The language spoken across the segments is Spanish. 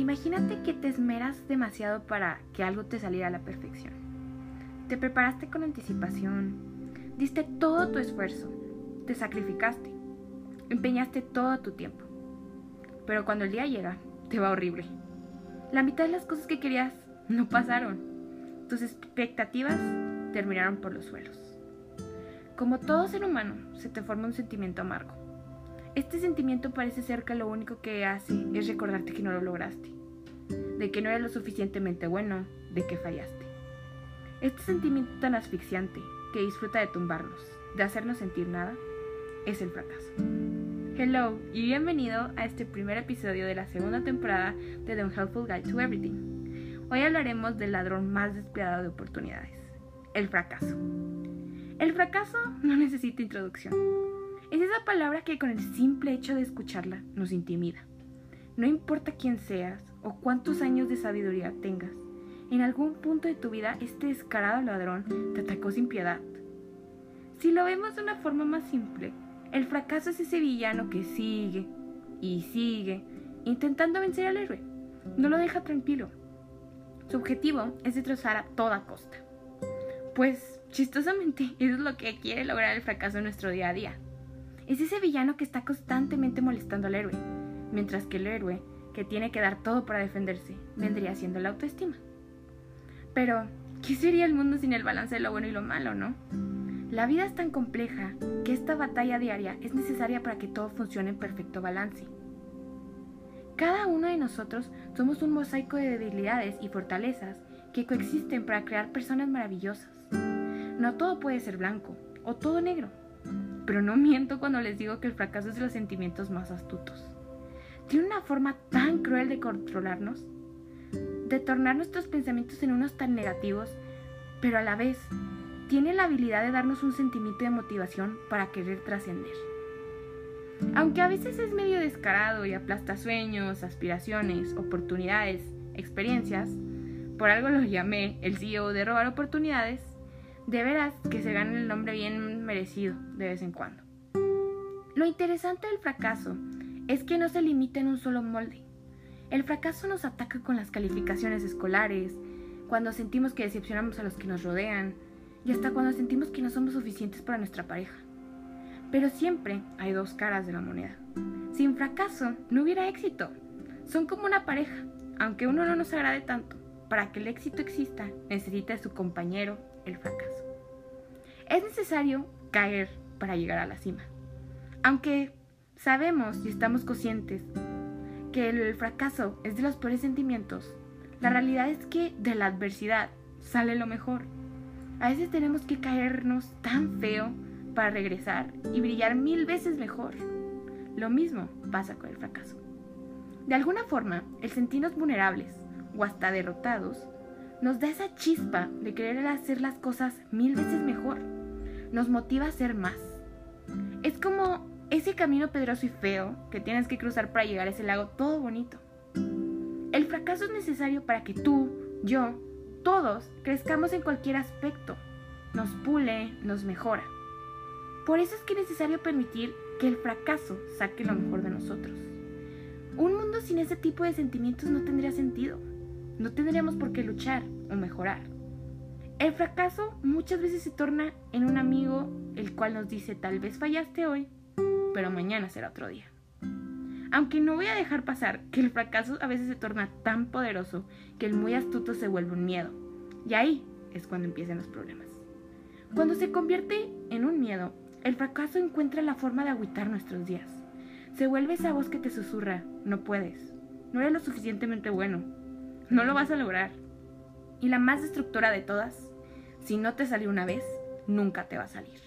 Imagínate que te esmeras demasiado para que algo te saliera a la perfección. Te preparaste con anticipación, diste todo tu esfuerzo, te sacrificaste, empeñaste todo tu tiempo. Pero cuando el día llega, te va horrible. La mitad de las cosas que querías no pasaron. Tus expectativas terminaron por los suelos. Como todo ser humano, se te forma un sentimiento amargo. Este sentimiento parece ser que lo único que hace es recordarte que no lo lograste, de que no eres lo suficientemente bueno, de que fallaste. Este sentimiento tan asfixiante que disfruta de tumbarnos, de hacernos sentir nada, es el fracaso. Hello y bienvenido a este primer episodio de la segunda temporada de The Unhelpful Guide to Everything. Hoy hablaremos del ladrón más despiadado de oportunidades, el fracaso. El fracaso no necesita introducción. Es esa palabra que con el simple hecho de escucharla nos intimida. No importa quién seas o cuántos años de sabiduría tengas, en algún punto de tu vida este descarado ladrón te atacó sin piedad. Si lo vemos de una forma más simple, el fracaso es ese villano que sigue y sigue intentando vencer al héroe. No lo deja tranquilo. Su objetivo es destrozar a toda costa. Pues, chistosamente, eso es lo que quiere lograr el fracaso en nuestro día a día. Es ese villano que está constantemente molestando al héroe, mientras que el héroe, que tiene que dar todo para defenderse, vendría siendo la autoestima. Pero, ¿qué sería el mundo sin el balance de lo bueno y lo malo, no? La vida es tan compleja que esta batalla diaria es necesaria para que todo funcione en perfecto balance. Cada uno de nosotros somos un mosaico de debilidades y fortalezas que coexisten para crear personas maravillosas. No todo puede ser blanco o todo negro, pero no miento cuando les digo que el fracaso es de los sentimientos más astutos. Tiene una forma tan cruel de controlarnos, de tornar nuestros pensamientos en unos tan negativos, pero a la vez tiene la habilidad de darnos un sentimiento de motivación para querer trascender. Aunque a veces es medio descarado y aplasta sueños, aspiraciones, oportunidades, experiencias, por algo lo llamé el CEO de robar oportunidades, de veras que se gane el nombre bien merecido de vez en cuando. Lo interesante del fracaso es que no se limita en un solo molde. El fracaso nos ataca con las calificaciones escolares, cuando sentimos que decepcionamos a los que nos rodean, y hasta cuando sentimos que no somos suficientes para nuestra pareja. Pero siempre hay dos caras de la moneda. Sin fracaso no hubiera éxito. Son como una pareja. Aunque uno no nos agrade tanto, para que el éxito exista necesita de su compañero el fracaso. Es necesario caer para llegar a la cima. Aunque sabemos y estamos conscientes que el fracaso es de los peores sentimientos, la realidad es que de la adversidad sale lo mejor. A veces tenemos que caernos tan feo para regresar y brillar mil veces mejor. Lo mismo pasa con el fracaso. De alguna forma, el sentirnos vulnerables o hasta derrotados nos da esa chispa de querer hacer las cosas mil veces mejor. Nos motiva a hacer más. Es como ese camino pedroso y feo que tienes que cruzar para llegar a ese lago todo bonito. El fracaso es necesario para que tú, yo todos crezcamos en cualquier aspecto, nos pule, nos mejora. Por eso es que es necesario permitir que el fracaso saque lo mejor de nosotros. Un mundo sin ese tipo de sentimientos no tendría sentido. No tendríamos por qué luchar o mejorar. El fracaso muchas veces se torna en un amigo el cual nos dice tal vez fallaste hoy, pero mañana será otro día. Aunque no voy a dejar pasar que el fracaso a veces se torna tan poderoso que el muy astuto se vuelve un miedo. Y ahí es cuando empiezan los problemas. Cuando se convierte en un miedo, el fracaso encuentra la forma de agüitar nuestros días. Se vuelve esa voz que te susurra, no puedes, no eres lo suficientemente bueno, no lo vas a lograr. Y la más destructora de todas, si no te salió una vez, nunca te va a salir.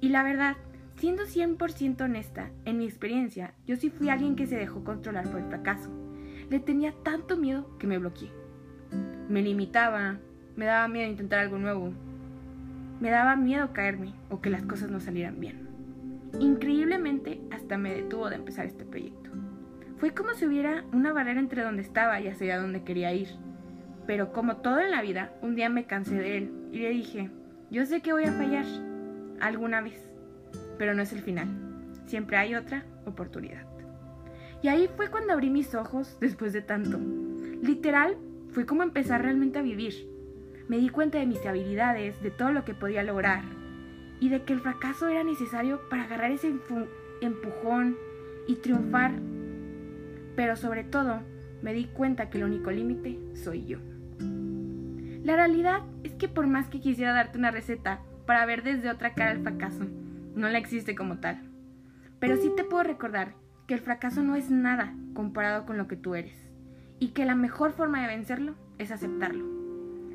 Y la verdad Siendo 100% honesta, en mi experiencia, yo sí fui alguien que se dejó controlar por el fracaso. Le tenía tanto miedo que me bloqueé. Me limitaba, me daba miedo intentar algo nuevo. Me daba miedo caerme o que las cosas no salieran bien. Increíblemente, hasta me detuvo de empezar este proyecto. Fue como si hubiera una barrera entre donde estaba y hacia donde quería ir. Pero como todo en la vida, un día me cansé de él y le dije, yo sé que voy a fallar alguna vez pero no es el final. Siempre hay otra oportunidad. Y ahí fue cuando abrí mis ojos después de tanto. Literal, fue como empezar realmente a vivir. Me di cuenta de mis habilidades, de todo lo que podía lograr y de que el fracaso era necesario para agarrar ese empujón y triunfar. Pero sobre todo, me di cuenta que el único límite soy yo. La realidad es que por más que quisiera darte una receta para ver desde otra cara el fracaso, no la existe como tal. Pero sí te puedo recordar que el fracaso no es nada comparado con lo que tú eres y que la mejor forma de vencerlo es aceptarlo.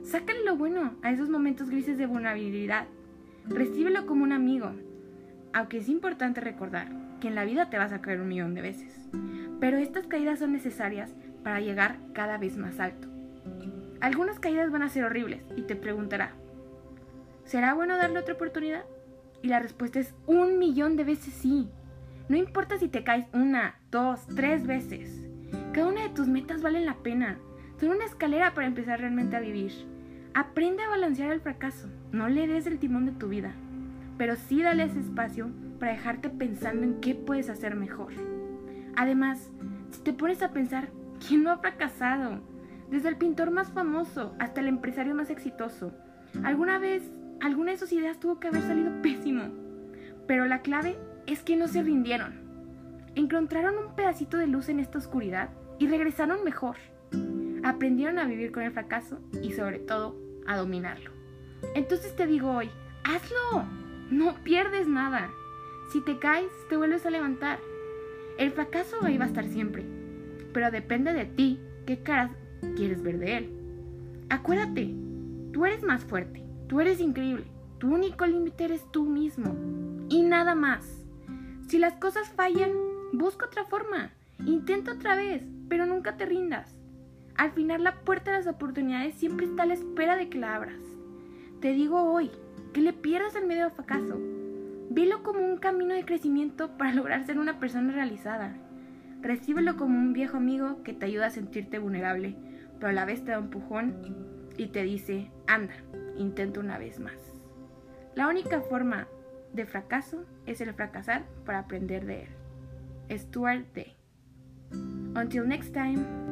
Sácale lo bueno a esos momentos grises de vulnerabilidad. Recíbelo como un amigo. Aunque es importante recordar que en la vida te vas a caer un millón de veces. Pero estas caídas son necesarias para llegar cada vez más alto. Algunas caídas van a ser horribles y te preguntará, ¿será bueno darle otra oportunidad? Y la respuesta es un millón de veces sí. No importa si te caes una, dos, tres veces. Cada una de tus metas vale la pena. Son una escalera para empezar realmente a vivir. Aprende a balancear el fracaso. No le des el timón de tu vida. Pero sí dale ese espacio para dejarte pensando en qué puedes hacer mejor. Además, si te pones a pensar, ¿quién no ha fracasado? Desde el pintor más famoso hasta el empresario más exitoso. Alguna vez, alguna de sus ideas tuvo que haber salido pésimo. Pero la clave es que no se rindieron. Encontraron un pedacito de luz en esta oscuridad y regresaron mejor. Aprendieron a vivir con el fracaso y sobre todo a dominarlo. Entonces te digo hoy, hazlo. No pierdes nada. Si te caes, te vuelves a levantar. El fracaso ahí va a estar siempre. Pero depende de ti qué caras quieres ver de él. Acuérdate, tú eres más fuerte, tú eres increíble, tu único límite eres tú mismo y nada más. Si las cosas fallan, busca otra forma, intenta otra vez, pero nunca te rindas. Al final la puerta de las oportunidades siempre está a la espera de que la abras. Te digo hoy, que le pierdas el medio al fracaso. Velo como un camino de crecimiento para lograr ser una persona realizada. Recíbelo como un viejo amigo que te ayuda a sentirte vulnerable pero a la vez te da un empujón y te dice, anda, intenta una vez más. La única forma de fracaso es el fracasar para aprender de él. Stuart Day. Until next time.